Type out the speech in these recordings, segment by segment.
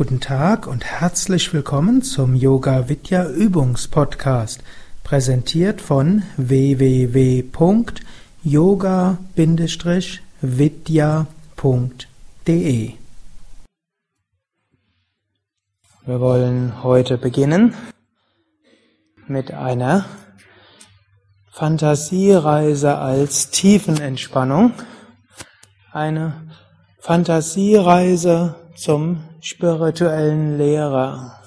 Guten Tag und herzlich willkommen zum Yoga Vidya Übungspodcast, präsentiert von www.yoga-vidya.de. Wir wollen heute beginnen mit einer Fantasiereise als Tiefenentspannung, eine Fantasiereise zum spirituellen Lehrer.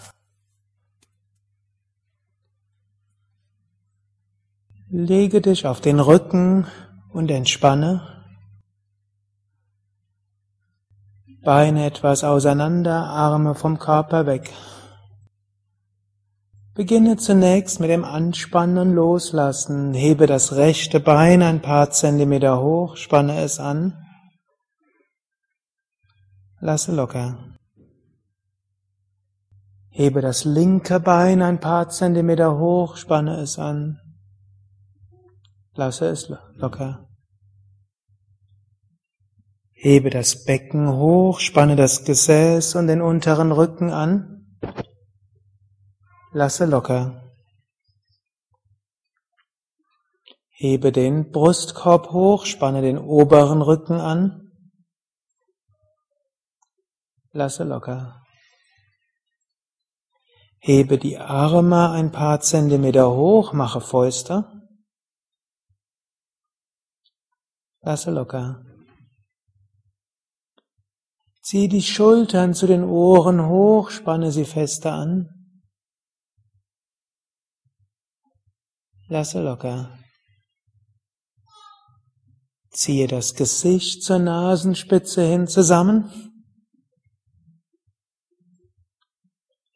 Lege dich auf den Rücken und entspanne. Beine etwas auseinander, Arme vom Körper weg. Beginne zunächst mit dem Anspannen und Loslassen. Hebe das rechte Bein ein paar Zentimeter hoch, spanne es an. Lasse locker. Hebe das linke Bein ein paar Zentimeter hoch, spanne es an. Lasse es locker. Hebe das Becken hoch, spanne das Gesäß und den unteren Rücken an. Lasse locker. Hebe den Brustkorb hoch, spanne den oberen Rücken an. Lasse locker. Hebe die Arme ein paar Zentimeter hoch, mache Fäuste. Lasse locker. Zieh die Schultern zu den Ohren hoch, spanne sie fester an. Lasse locker. Ziehe das Gesicht zur Nasenspitze hin zusammen.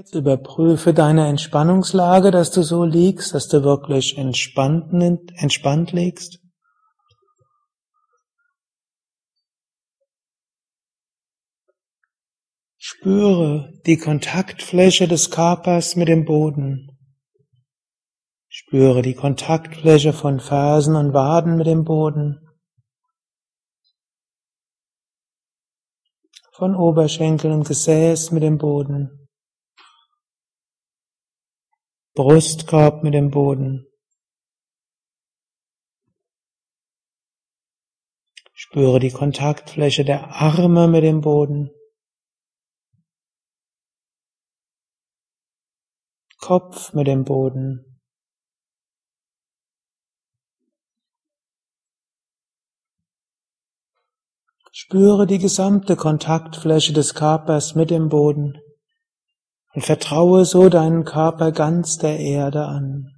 Jetzt überprüfe deine Entspannungslage, dass du so liegst, dass du wirklich entspannt, entspannt liegst. Spüre die Kontaktfläche des Körpers mit dem Boden. Spüre die Kontaktfläche von Fersen und Waden mit dem Boden. Von Oberschenkel und Gesäß mit dem Boden. Brustkorb mit dem Boden. Spüre die Kontaktfläche der Arme mit dem Boden. Kopf mit dem Boden. Spüre die gesamte Kontaktfläche des Körpers mit dem Boden und vertraue so deinen Körper ganz der Erde an.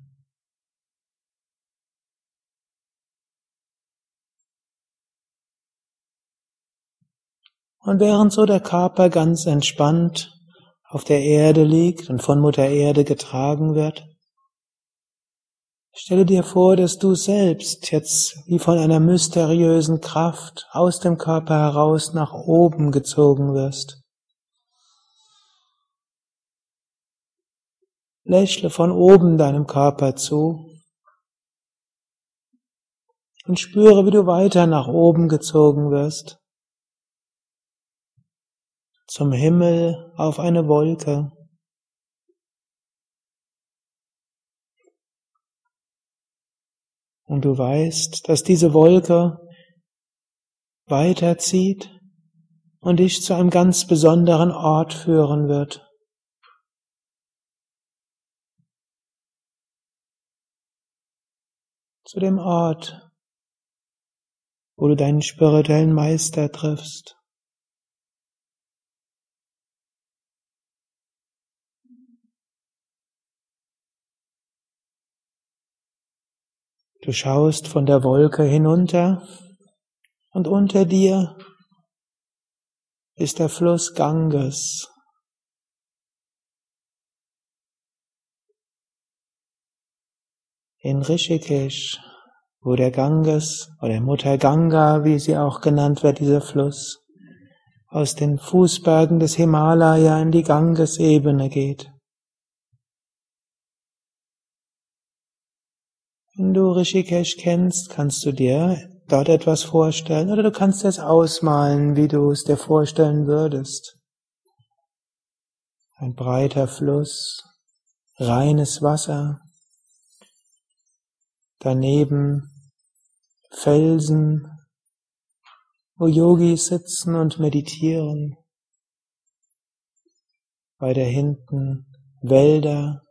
Und während so der Körper ganz entspannt auf der Erde liegt und von Mutter Erde getragen wird, stelle dir vor, dass du selbst jetzt wie von einer mysteriösen Kraft aus dem Körper heraus nach oben gezogen wirst. Lächle von oben deinem Körper zu und spüre, wie du weiter nach oben gezogen wirst. Zum Himmel auf eine Wolke. Und du weißt, dass diese Wolke weiterzieht und dich zu einem ganz besonderen Ort führen wird. Zu dem Ort, wo du deinen spirituellen Meister triffst. Du schaust von der Wolke hinunter und unter dir ist der Fluss Ganges. In Rishikesh, wo der Ganges oder Mutter Ganga, wie sie auch genannt wird, dieser Fluss, aus den Fußbergen des Himalaya in die Gangesebene geht. Wenn du Rishikesh kennst, kannst du dir dort etwas vorstellen oder du kannst es ausmalen, wie du es dir vorstellen würdest. Ein breiter Fluss, reines Wasser, daneben Felsen, wo Yogis sitzen und meditieren, weiter hinten Wälder,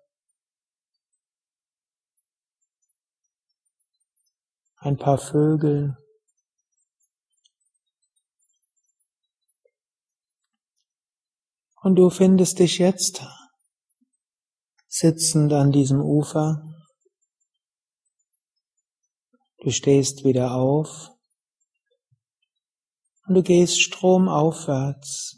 ein paar Vögel. Und du findest dich jetzt sitzend an diesem Ufer. Du stehst wieder auf und du gehst stromaufwärts.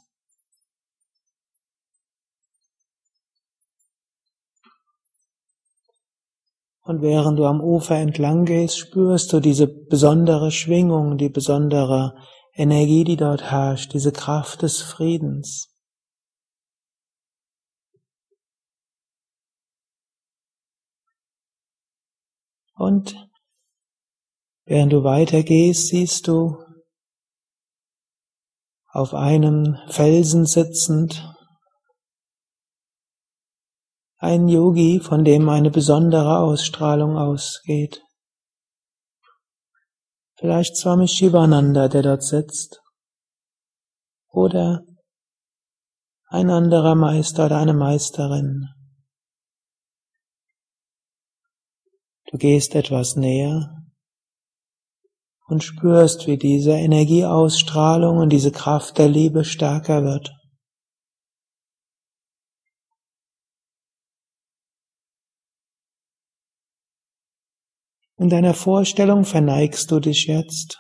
Und während du am Ufer entlang gehst, spürst du diese besondere Schwingung, die besondere Energie, die dort herrscht, diese Kraft des Friedens. Und während du weitergehst, siehst du auf einem Felsen sitzend ein Yogi, von dem eine besondere Ausstrahlung ausgeht. Vielleicht Swami Shivananda, der dort sitzt. Oder ein anderer Meister oder eine Meisterin. Du gehst etwas näher und spürst, wie diese Energieausstrahlung und diese Kraft der Liebe stärker wird. In deiner Vorstellung verneigst du dich jetzt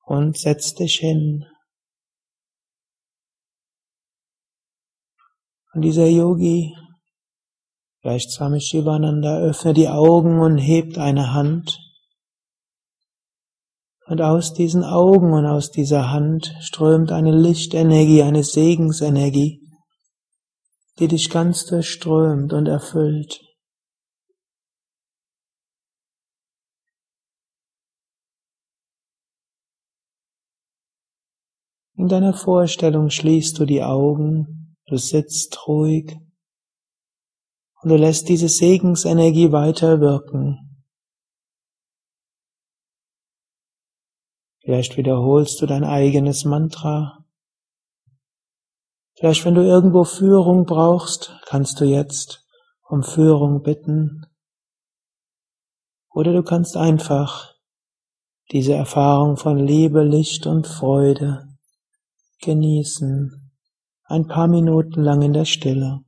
und setzt dich hin. Und dieser Yogi, vielleicht Swami Shivananda, öffnet die Augen und hebt eine Hand. Und aus diesen Augen und aus dieser Hand strömt eine Lichtenergie, eine Segensenergie, die dich ganz durchströmt und erfüllt. In deiner Vorstellung schließt du die Augen, du sitzt ruhig und du lässt diese Segensenergie weiter wirken. Vielleicht wiederholst du dein eigenes Mantra. Vielleicht, wenn du irgendwo Führung brauchst, kannst du jetzt um Führung bitten. Oder du kannst einfach diese Erfahrung von Liebe, Licht und Freude genießen, ein paar Minuten lang in der Stille.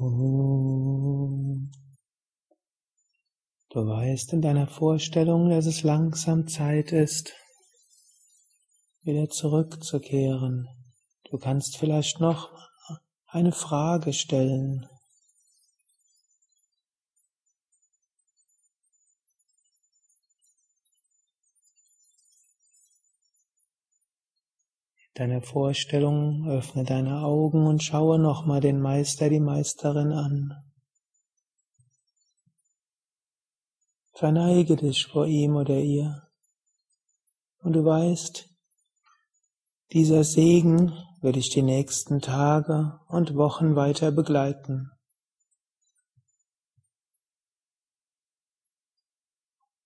Du weißt in deiner Vorstellung, dass es langsam Zeit ist, wieder zurückzukehren. Du kannst vielleicht noch eine Frage stellen. Deine Vorstellung, öffne deine Augen und schaue nochmal den Meister, die Meisterin an. Verneige dich vor ihm oder ihr. Und du weißt, dieser Segen wird dich die nächsten Tage und Wochen weiter begleiten.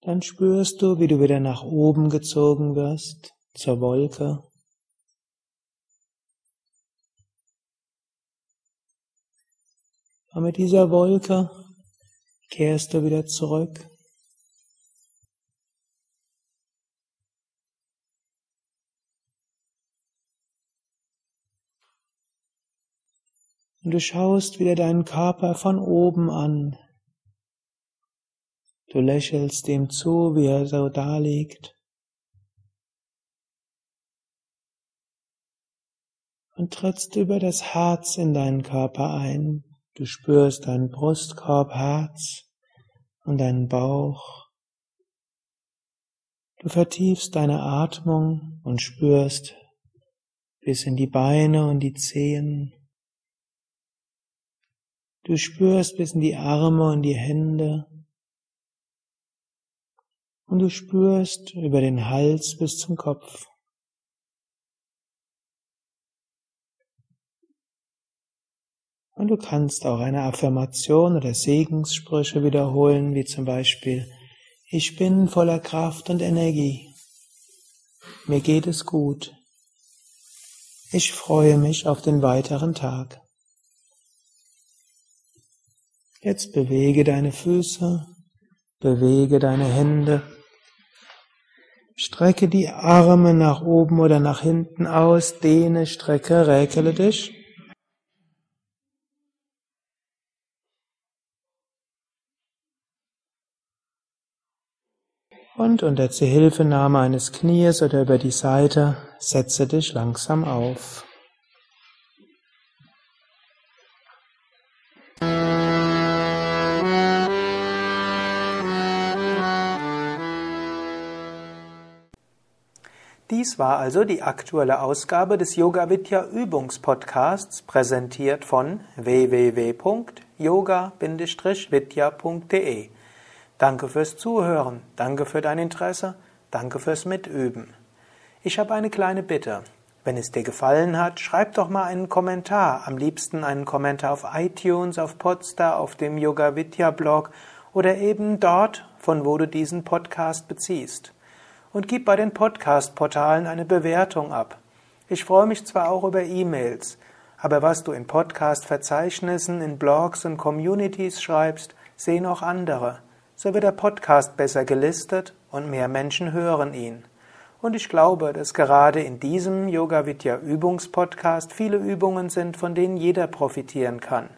Dann spürst du, wie du wieder nach oben gezogen wirst, zur Wolke. Und mit dieser Wolke kehrst du wieder zurück. Und du schaust wieder deinen Körper von oben an. Du lächelst ihm zu, wie er so da liegt. Und trittst über das Herz in deinen Körper ein. Du spürst deinen Brustkorb, Herz und deinen Bauch. Du vertiefst deine Atmung und spürst bis in die Beine und die Zehen. Du spürst bis in die Arme und die Hände. Und du spürst über den Hals bis zum Kopf. Und du kannst auch eine Affirmation oder Segenssprüche wiederholen, wie zum Beispiel, ich bin voller Kraft und Energie. Mir geht es gut. Ich freue mich auf den weiteren Tag. Jetzt bewege deine Füße, bewege deine Hände, strecke die Arme nach oben oder nach hinten aus, dehne, strecke, räkele dich. Und unter Zuhilfenahme eines Knies oder über die Seite setze dich langsam auf. Dies war also die aktuelle Ausgabe des Yoga Vidya Übungspodcasts, präsentiert von www.yoga-vidya.de. Danke fürs Zuhören, danke für dein Interesse, danke fürs Mitüben. Ich habe eine kleine Bitte. Wenn es dir gefallen hat, schreib doch mal einen Kommentar, am liebsten einen Kommentar auf iTunes, auf Podstar, auf dem Yoga Vidya Blog oder eben dort, von wo du diesen Podcast beziehst. Und gib bei den Podcast-Portalen eine Bewertung ab. Ich freue mich zwar auch über E-Mails, aber was du in Podcast-Verzeichnissen, in Blogs und Communities schreibst, sehen auch andere so wird der Podcast besser gelistet und mehr Menschen hören ihn. Und ich glaube, dass gerade in diesem Yoga Vidya Übungspodcast viele Übungen sind, von denen jeder profitieren kann.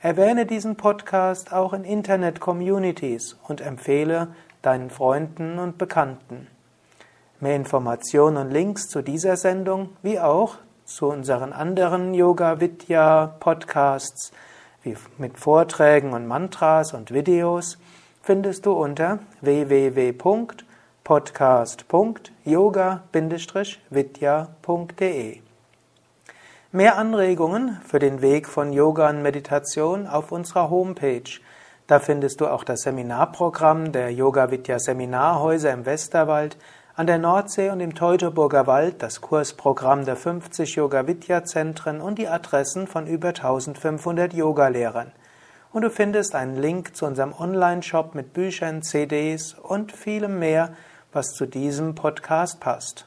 Erwähne diesen Podcast auch in Internet-Communities und empfehle deinen Freunden und Bekannten. Mehr Informationen und Links zu dieser Sendung, wie auch zu unseren anderen Yoga Vidya Podcasts, wie mit Vorträgen und Mantras und Videos, findest du unter www.podcast.yoga-vidya.de. Mehr Anregungen für den Weg von Yoga und Meditation auf unserer Homepage. Da findest du auch das Seminarprogramm der Yoga Vidya Seminarhäuser im Westerwald, an der Nordsee und im Teutoburger Wald das Kursprogramm der 50 Yoga Vidya Zentren und die Adressen von über 1500 Yogalehrern und du findest einen Link zu unserem Online-Shop mit Büchern, CDs und vielem mehr, was zu diesem Podcast passt.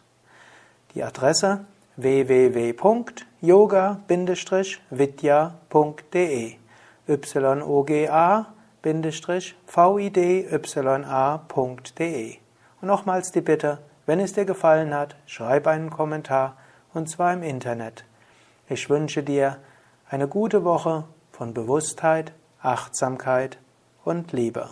Die Adresse www.yoga-vidya.de yoga-vidya.de Und nochmals die Bitte, wenn es dir gefallen hat, schreib einen Kommentar und zwar im Internet. Ich wünsche dir eine gute Woche von Bewusstheit, Achtsamkeit und Liebe.